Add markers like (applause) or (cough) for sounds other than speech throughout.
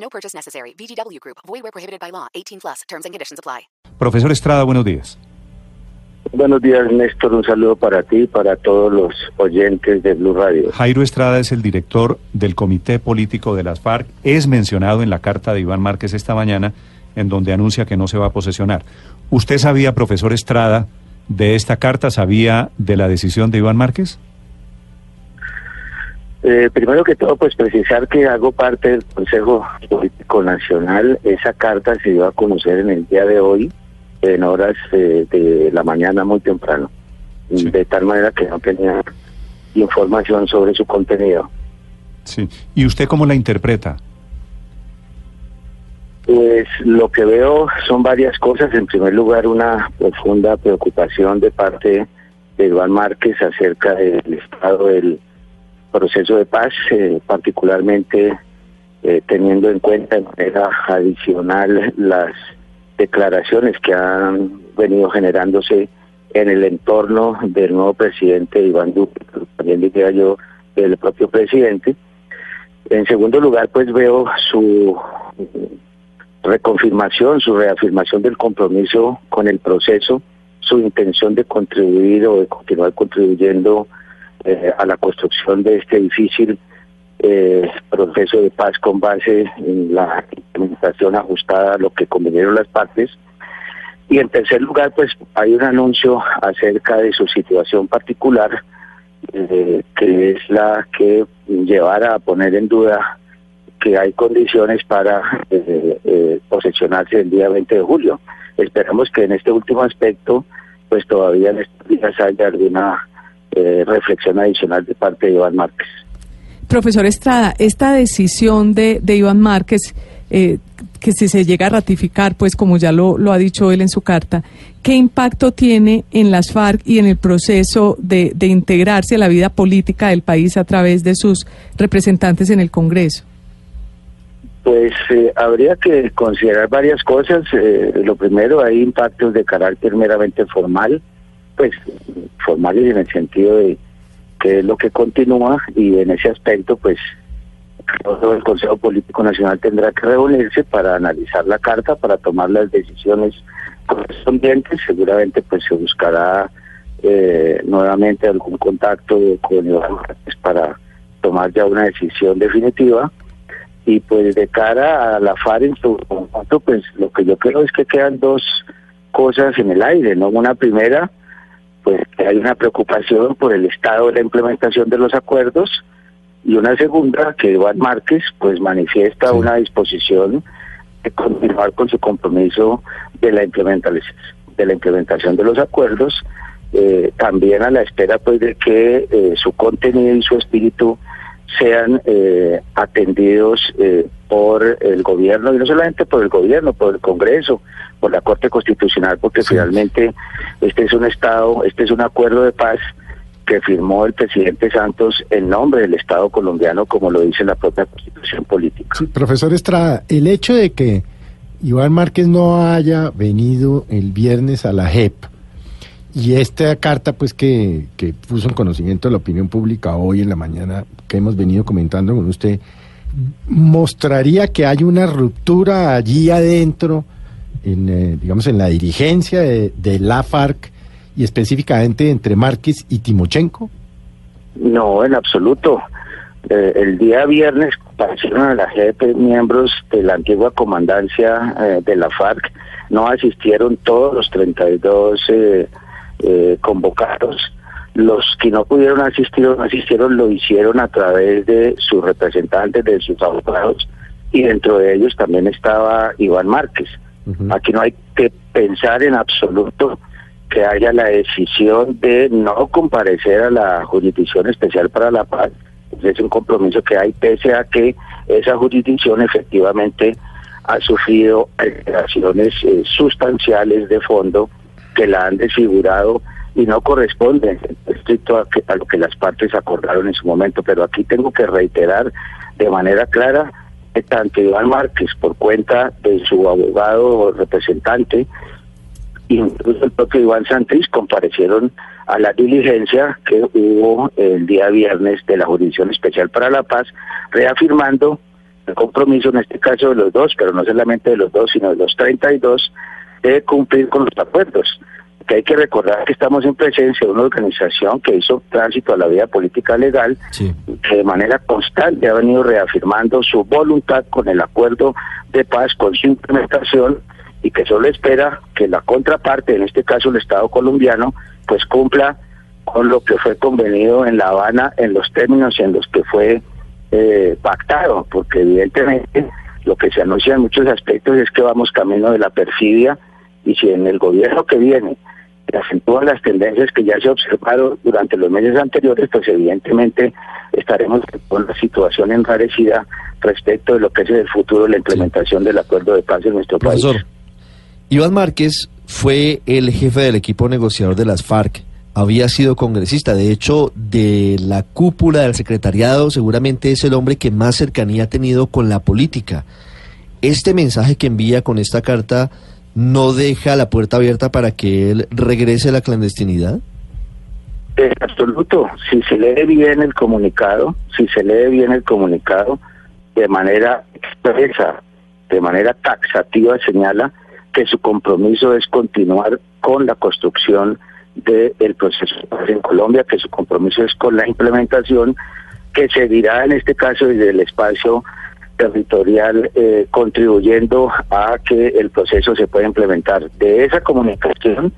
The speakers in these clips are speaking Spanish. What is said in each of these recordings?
No purchase necessary. VGW Group. Void where prohibited by law. 18 plus. Terms and conditions apply. Profesor Estrada, buenos días. Buenos días, Néstor. Un saludo para ti y para todos los oyentes de Blue Radio. Jairo Estrada es el director del Comité Político de las FARC. Es mencionado en la carta de Iván Márquez esta mañana, en donde anuncia que no se va a posesionar. ¿Usted sabía, profesor Estrada, de esta carta? ¿Sabía de la decisión de Iván Márquez? Eh, primero que todo, pues precisar que hago parte del Consejo Político Nacional. Esa carta se dio a conocer en el día de hoy, en horas eh, de la mañana muy temprano, Sí. de tal manera que no tenía información sobre su contenido. Sí. ¿Y usted cómo la interpreta? Pues lo que veo son varias cosas. En primer lugar, una profunda preocupación de parte de Iván Márquez acerca del estado del proceso de paz, eh, particularmente eh, teniendo en cuenta de manera adicional las declaraciones que han venido generándose en el entorno del nuevo presidente Iván Duque, también diría yo del propio presidente. En segundo lugar, pues veo su reconfirmación, su reafirmación del compromiso con el proceso, su intención de contribuir o de continuar contribuyendo eh, a la construcción de este difícil eh, proceso de paz con base en la implementación ajustada a lo que convinieron las partes. Y en tercer lugar, pues hay un anuncio acerca de su situación particular, eh, que es la que llevará a poner en duda que hay condiciones para eh, eh, posesionarse el día 20 de julio. Esperamos que en este último aspecto, pues todavía en estos días haya alguna eh, reflexión adicional de parte de Iván Márquez. Profesor Estrada, esta decisión de, de Iván Márquez, eh, que si se llega a ratificar, pues como ya lo, lo ha dicho él en su carta, ¿qué impacto tiene en las FARC y en el proceso de, de integrarse a la vida política del país a través de sus representantes en el Congreso? Pues eh, habría que considerar varias cosas. Eh, lo primero, hay impactos de carácter meramente formal, pues formales en el sentido de que es lo que continúa y en ese aspecto, pues el Consejo Político Nacional tendrá que reunirse para analizar la carta, para tomar las decisiones correspondientes. Seguramente, pues se buscará eh, nuevamente algún contacto con Iván para tomar ya una decisión definitiva y pues de cara a la FARC en su conjunto, pues lo que yo creo es que quedan dos cosas en el aire, ¿no? Una primera, pues que hay una preocupación por el estado de la implementación de los acuerdos y una segunda, que Iván Márquez pues manifiesta Sí. una disposición de continuar con su compromiso de la implementación de la implementación de los acuerdos, eh, también a la espera pues de que eh, su contenido y su espíritu sean eh, atendidos eh, por el gobierno, y no solamente por el gobierno, por el Congreso, por la Corte Constitucional, porque Sí. finalmente este es un Estado, este es un acuerdo de paz que firmó el presidente Santos en nombre del Estado colombiano, como lo dice la propia Constitución Política. Sí, profesor Estrada, el hecho de que Iván Márquez no haya venido el viernes a la JEP y esta carta pues que, que puso en conocimiento de la opinión pública hoy en la mañana que hemos venido comentando con usted, mostraría que hay una ruptura allí adentro, en, eh, digamos, en la dirigencia de, la FARC y específicamente entre Márquez y Timochenko. No, en absoluto. Eh, el día viernes comparecieron a la JEP miembros de la antigua comandancia eh, de la FARC. No asistieron todos los 32 eh, eh, convocados. Los que no pudieron asistir o no asistieron lo hicieron a través de sus representantes, de sus abogados, y dentro de ellos también estaba Iván Márquez. Aquí no hay que pensar en absoluto que haya la decisión de no comparecer a la Jurisdicción Especial para la Paz. Es un compromiso que hay pese a que esa jurisdicción efectivamente ha sufrido alteraciones eh, sustanciales de fondo que la han desfigurado y no corresponden estricto a, que- a lo que las partes acordaron en su momento. Pero aquí tengo que reiterar de manera clara que tanto Iván Márquez, por cuenta de su abogado o representante, incluso el propio Iván Santrich comparecieron a la diligencia que hubo el día viernes de la Jurisdicción Especial para la Paz, reafirmando el compromiso en este caso de los dos, pero no solamente de los dos, sino de los 32, de cumplir con los acuerdos. Que hay que recordar que estamos en presencia de una organización que hizo tránsito a la vida política legal, Sí. que de manera constante ha venido reafirmando su voluntad con el acuerdo de paz, con su implementación y que solo espera que la contraparte, en este caso el Estado colombiano, pues cumpla con lo que fue convenido en La Habana en los términos en los que fue eh, pactado, porque evidentemente lo que se anuncia en muchos aspectos es que vamos camino de la perfidia y si en el gobierno que viene acentúan las tendencias que ya se observaron durante los meses anteriores, pues evidentemente estaremos con una situación enrarecida respecto de lo que es el futuro de la implementación del acuerdo de paz en nuestro Profesor, país. Iván Márquez fue el jefe del equipo negociador de las FARC. Había sido congresista, de hecho, de la cúpula del secretariado, seguramente es el hombre que más cercanía ha tenido con la política. Este mensaje que envía con esta carta no deja la puerta abierta para que él regrese a la clandestinidad. En absoluto, si se lee bien el comunicado, si se lee bien el comunicado, de manera expresa, de manera taxativa señala que su compromiso es continuar con la construcción del proceso de paz en Colombia, que su compromiso es con la implementación que se dirá en este caso desde el espacio territorial eh, contribuyendo a que el proceso se pueda implementar. De esa comunicación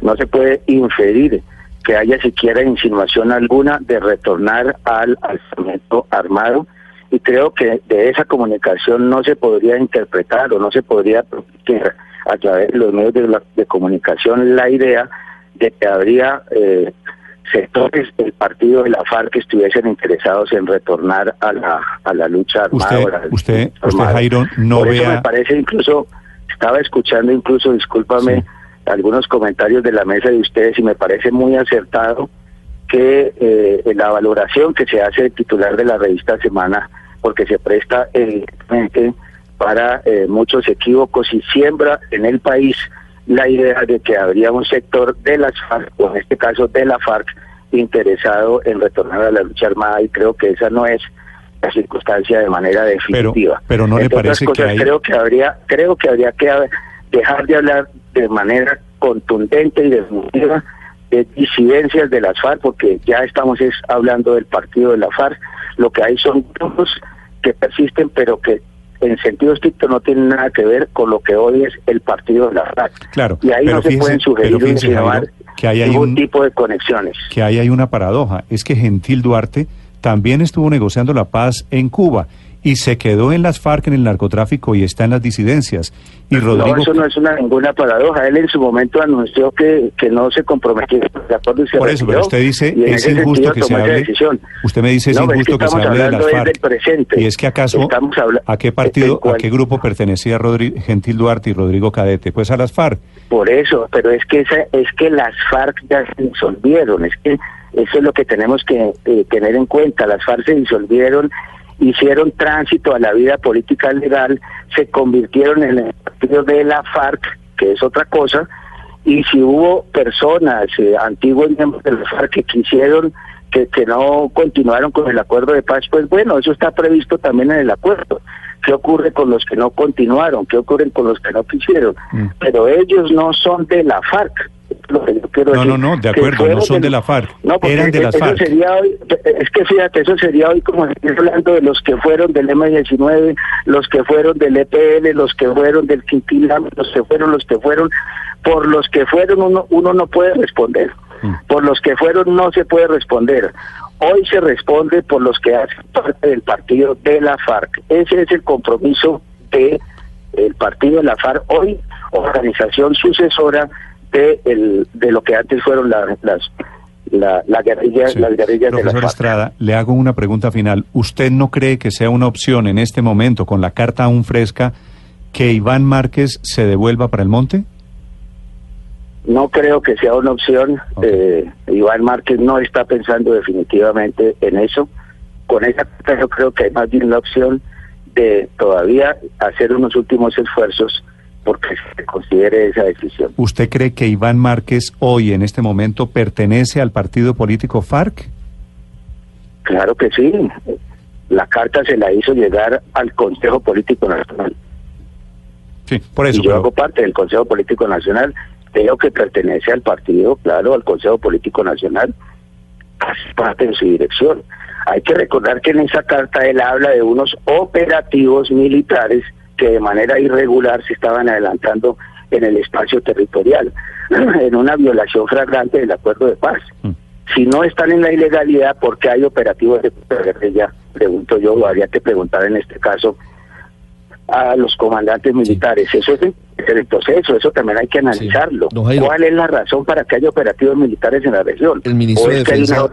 no se puede inferir que haya siquiera insinuación alguna de retornar al alzamiento armado y creo que de esa comunicación no se podría interpretar o no se podría proteger a través de los medios de, la- de comunicación la idea de que habría eh, sectores del partido de la FARC que estuviesen interesados en retornar a la, a la lucha armada. Usted- la lucha usted- usted. Jairo, no Por eso vea- me parece incluso, estaba escuchando incluso, discúlpame, Sí. algunos comentarios de la mesa de ustedes y me parece muy acertado que eh, la valoración que se hace del titular de la revista Semana, porque se presta evidentemente para eh, muchos equívocos y siembra en el país la idea de que habría un sector de las FARC, o en este caso de la FARC, interesado en retornar a la lucha armada y creo que esa no es la circunstancia de manera definitiva. pero ¿no le Entre otras parece que cosas, hay- creo que habría creo que habría que dejar de hablar de manera contundente y definitiva de disidencias de las FARC, porque ya estamos es hablando del partido de la FARC, lo que hay son grupos que persisten, pero que en sentido estricto no tienen nada que ver con lo que hoy es el partido de la FARC. Claro, y ahí no se pueden sugerir Jairo, que ahí hay ningún un- tipo de conexiones. que ahí hay una paradoja. Es que Gentil Duarte también estuvo negociando la paz en Cuba y se quedó en las FARC en el narcotráfico y está en las disidencias. Y Rodrigo... No, eso no es una ninguna paradoja. Él en su momento anunció que, que no se comprometía con el acuerdo y se Por eso, pero usted dice, es injusto que se hable. Usted me dice, es No, pero es que injusto que, se hable de las FARC. presente. Y es que acaso, ¿a qué partido, a qué grupo pertenecía Rodri- Gentil Duarte y Rodrigo Cadete? Pues a las FARC. Por eso, pero es que esa, es que las FARC ya se disolvieron, es que eso es lo que tenemos que eh, tener en cuenta. Las FARC se disolvieron, hicieron tránsito a la vida política legal, se convirtieron en el partido de la FARC, que es otra cosa, y si hubo personas, eh, antiguos miembros de la FARC que quisieron que, que no continuaron con el acuerdo de paz, pues bueno, eso está previsto también en el acuerdo. ¿Qué ocurre con los que no continuaron? ¿Qué ocurre con los que no quisieron? Mm. Pero ellos no son de la FARC. Lo que yo quiero No, decir, no, no, de acuerdo, no son de la FARC, No, porque eran de las eso FARC. sería hoy, es que fíjate, eso sería hoy como hablando de los que fueron del M19, los que fueron del EPL, los que fueron del Quintilán, los que fueron, los que fueron, por los que fueron uno, uno no puede responder, Mm. por los que fueron no se puede responder. Hoy se responde por los que hacen parte del partido de la FARC. Ese es el compromiso de el partido de la FARC hoy, organización sucesora de, el, de lo que antes fueron la- las la, la guerrilla, Sí. las guerrillas de la Profesor. Estrada, le hago una pregunta final. ¿Usted no cree que sea una opción en este momento, con la carta aún fresca, que Iván Márquez se devuelva para el monte? No creo que sea una opción. Eh, Iván Márquez no está pensando definitivamente en eso. Con esa carta yo creo que hay más bien la opción de todavía hacer unos últimos esfuerzos porque se considere esa decisión. ¿Usted cree que Iván Márquez hoy, en este momento, pertenece al partido político FARC? Claro que sí. La carta se la hizo llegar al Consejo Político Nacional. Sí, por eso. y yo pero- hago parte del Consejo Político Nacional. Creo que pertenece al partido, claro, al Consejo Político Nacional, hace parte de su dirección. Hay que recordar que en esa carta él habla de unos operativos militares que de manera irregular se estaban adelantando en el espacio territorial, (clears throat) en una violación flagrante del acuerdo de paz. Mm. Si no están en la ilegalidad, ¿por qué hay operativos de guerrilla? Pregunto yo, o habría que preguntar en este caso a los comandantes militares. Eso es el proceso, eso también hay que analizarlo. Jairo. ¿Cuál es la razón para que haya operativos militares en la región? El ministro o es de que hay Defensa-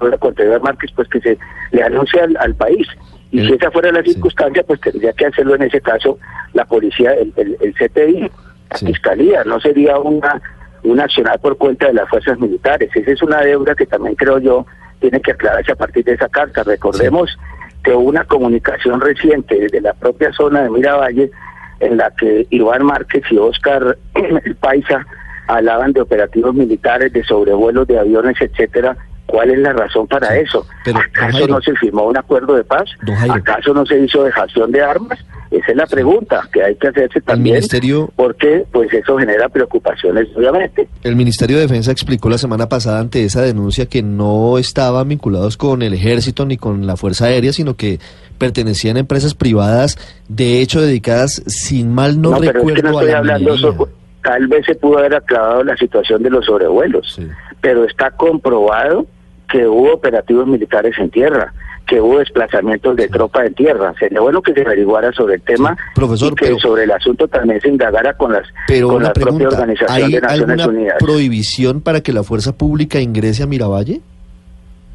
una orden de Márquez, pues que se le anuncie al, al país. Y El- si esa fuera la sí. circunstancia, pues tendría que hacerlo en ese caso la policía, el, el, el CTI, la Sí. fiscalía. No sería una un accionar por cuenta de las fuerzas militares. Esa es una deuda que también creo yo tiene que aclararse a partir de esa carta. Recordemos que hubo una comunicación reciente desde la propia zona de Miravalle en la que Iván Márquez y Oscar (clears throat) el Paisa hablaban de operativos militares, de sobrevuelos de aviones, etcétera. ¿Cuál es la razón para Sí, eso? pero, ¿Acaso Jairo. no se firmó un acuerdo de paz? ¿Acaso no se hizo dejación de armas? Esa es la pregunta que hay que hacerse también, ministerio- porque pues eso genera preocupaciones, obviamente. El Ministerio de Defensa explicó la semana pasada ante esa denuncia que no estaban vinculados con el ejército ni con la Fuerza Aérea, sino que pertenecían a empresas privadas, de hecho dedicadas, sin mal no, pero es que recuerdo, a la hablando, minería. so- tal vez se pudo haber aclarado la situación de los sobrevuelos, Sí. pero está comprobado que hubo operativos militares en tierra, que hubo desplazamientos de tropa en tierra. Sería bueno que se averiguara sobre el tema Sí, profesor, y que pero- sobre el asunto también se indagara con las Pero con la propia pregunta, organización ¿hay de Naciones alguna Unidas. prohibición para que la fuerza pública ingrese a Miravalle?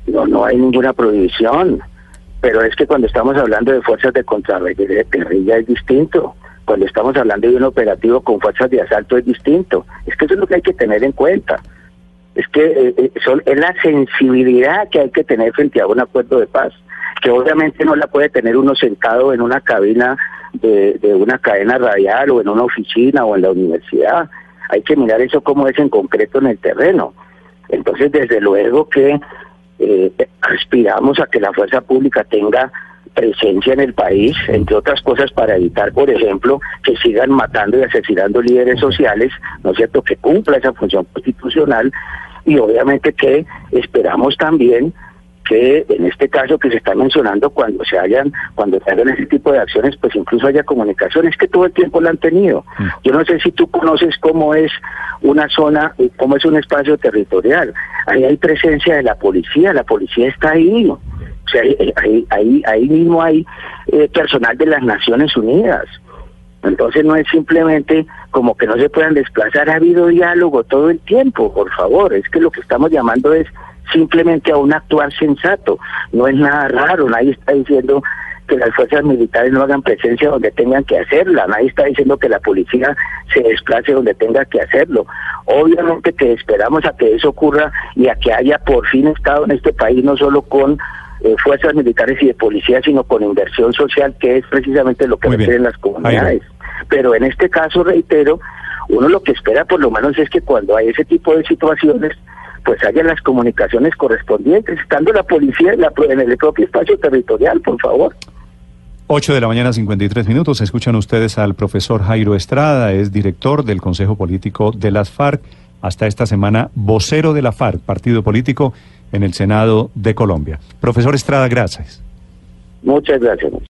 No, no hay ninguna prohibición. Pero es que cuando estamos hablando de fuerzas de contraguerrilla es distinto. Cuando estamos hablando de un operativo con fuerzas de asalto es distinto. Es que eso es lo que hay que tener en cuenta. Es que eh, eh, son, es la sensibilidad que hay que tener frente a un acuerdo de paz, que obviamente no la puede tener uno sentado en una cabina de, de una cadena radial o en una oficina o en la universidad. Hay que mirar eso como es en concreto en el terreno. Entonces, desde luego que eh, aspiramos a que la fuerza pública tenga presencia en el país, entre otras cosas para evitar, por ejemplo, que sigan matando y asesinando líderes sociales, ¿no es cierto?, que cumpla esa función constitucional y obviamente que esperamos también que en este caso que se está mencionando cuando se hayan cuando se hagan ese tipo de acciones pues incluso haya comunicación es que todo el tiempo la han tenido. Mm. yo no sé si tú conoces cómo es una zona eh, cómo es un espacio territorial. Ahí hay presencia de la policía la policía está ahí sea ahí ahí ahí, ahí mismo hay eh, personal de las Naciones Unidas. Entonces no es simplemente como que no se puedan desplazar, ha habido diálogo todo el tiempo, por favor, es que lo que estamos llamando es simplemente a un actuar sensato, no es nada raro, nadie está diciendo que las fuerzas militares no hagan presencia donde tengan que hacerla, nadie está diciendo que la policía se desplace donde tenga que hacerlo. Obviamente que esperamos a que eso ocurra y a que haya por fin Estado en este país, no solo con eh, fuerzas militares y de policía, sino con inversión social, que es precisamente lo que requieren las comunidades. Pero en este caso, reitero, uno lo que espera por lo menos es que cuando hay ese tipo de situaciones, pues haya las comunicaciones correspondientes, estando la policía en, la en el propio espacio territorial, por favor. 8 de la mañana, 53 minutos. Escuchan ustedes al profesor Jairo Estrada, es director del Consejo Político de las FARC, hasta esta semana vocero de la FARC, partido político en el Senado de Colombia. Profesor Estrada, gracias. Muchas gracias.